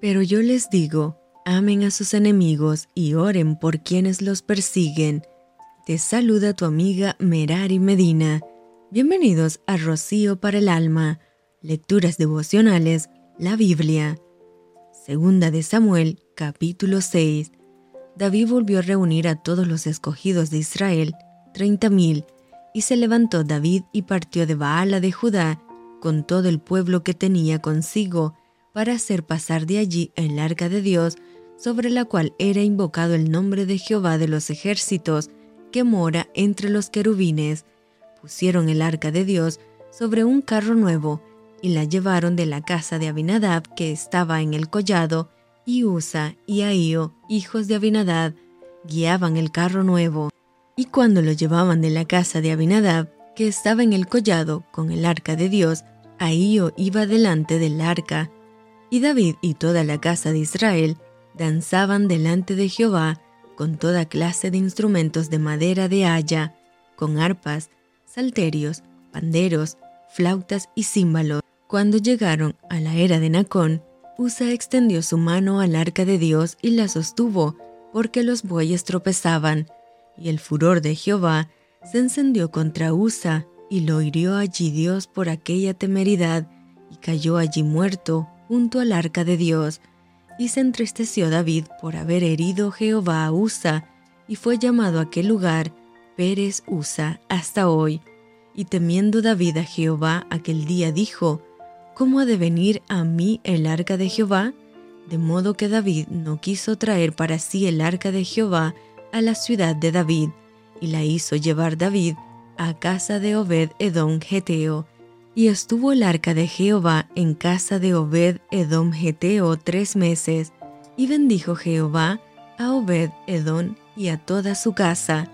Pero yo les digo, amen a sus enemigos y oren por quienes los persiguen. Te saluda tu amiga Merari Medina. Bienvenidos a Rocío para el Alma, Lecturas Devocionales, la Biblia. Segunda de Samuel, capítulo 6. David volvió a reunir a todos los escogidos de Israel, treinta mil, y se levantó David y partió de Baala de Judá con todo el pueblo que tenía consigo, para hacer pasar de allí el arca de Dios, sobre la cual era invocado el nombre de Jehová de los ejércitos, que mora entre los querubines. Pusieron el arca de Dios sobre un carro nuevo, y la llevaron de la casa de Abinadab, que estaba en el collado, y Usa y Ahío, hijos de Abinadab, guiaban el carro nuevo. Y cuando lo llevaban de la casa de Abinadab, que estaba en el collado con el arca de Dios, Ahío iba delante del arca, y David y toda la casa de Israel danzaban delante de Jehová con toda clase de instrumentos de madera de haya, con arpas, salterios, panderos, flautas y címbalos. Cuando llegaron a la era de Nacón, Usa extendió su mano al arca de Dios y la sostuvo, porque los bueyes tropezaban, y el furor de Jehová se encendió contra Usa, y lo hirió allí Dios por aquella temeridad, y cayó allí muerto junto al arca de Dios, y se entristeció David por haber herido Jehová a Usa, y fue llamado aquel lugar Pérez Usa hasta hoy. Y temiendo David a Jehová aquel día dijo, ¿Cómo ha de venir a mí el arca de Jehová? De modo que David no quiso traer para sí el arca de Jehová a la ciudad de David, y la hizo llevar David a casa de Obed Edom Geteo, y estuvo el arca de Jehová en casa de Obed Edom Geteo tres meses, y bendijo Jehová a Obed Edom y a toda su casa.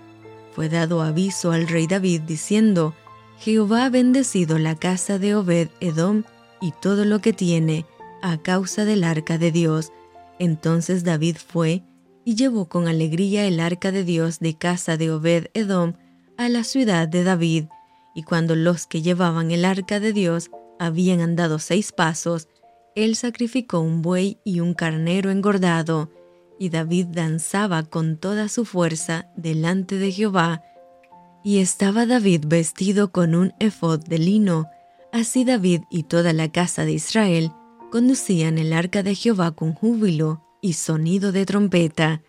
Fue dado aviso al rey David diciendo, Jehová ha bendecido la casa de Obed Edom y todo lo que tiene a causa del arca de Dios. Entonces David fue y llevó con alegría el arca de Dios de casa de Obed Edom a la ciudad de David, y cuando los que llevaban el arca de Dios habían andado seis pasos, él sacrificó un buey y un carnero engordado, y David danzaba con toda su fuerza delante de Jehová, y estaba David vestido con un efod de lino. Así David y toda la casa de Israel conducían el arca de Jehová con júbilo y sonido de trompeta.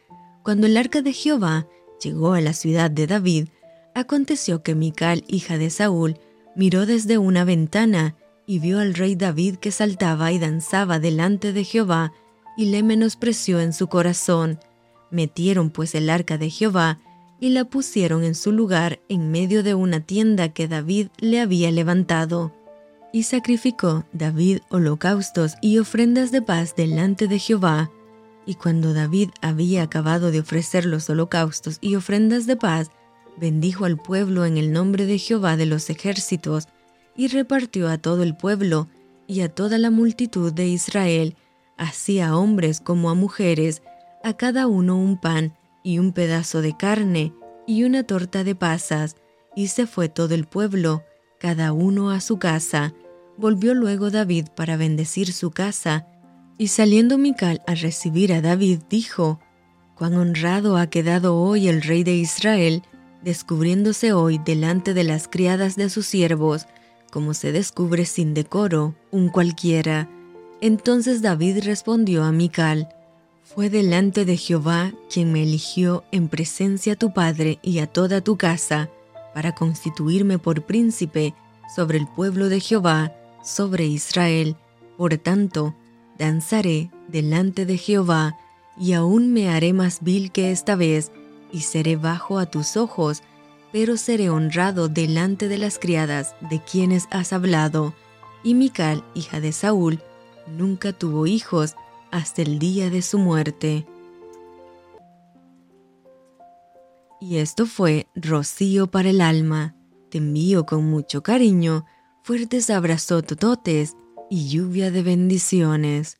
Cuando el arca de Jehová llegó a la ciudad de David, Aconteció que Mical, hija de Saúl, miró desde una ventana y vio al rey David que saltaba y danzaba delante de Jehová, y le menospreció en su corazón. Metieron pues el arca de Jehová y la pusieron en su lugar en medio de una tienda que David le había levantado. Y sacrificó David holocaustos y ofrendas de paz delante de Jehová. Y cuando David había acabado de ofrecer los holocaustos y ofrendas de paz, bendijo al pueblo en el nombre de Jehová de los ejércitos, y repartió a todo el pueblo y a toda la multitud de Israel, así a hombres como a mujeres, a cada uno un pan y un pedazo de carne y una torta de pasas, y se fue todo el pueblo, cada uno a su casa. Volvió luego David para bendecir su casa, y saliendo Mical a recibir a David, dijo, Cuán honrado ha quedado hoy el rey de Israel, descubriéndose hoy delante de las criadas de sus siervos, como se descubre sin decoro un cualquiera. Entonces David respondió a Mical, Fue delante de Jehová quien me eligió en presencia a tu padre y a toda tu casa, para constituirme por príncipe sobre el pueblo de Jehová, sobre Israel. Por tanto, danzaré delante de Jehová, y aún me haré más vil que esta vez, y seré bajo a tus ojos, pero seré honrado delante de las criadas de quienes has hablado. Y Mical, hija de Saúl, nunca tuvo hijos hasta el día de su muerte. Y esto fue Rocío para el alma. Te envío con mucho cariño, fuertes abrazos tototes y lluvia de bendiciones.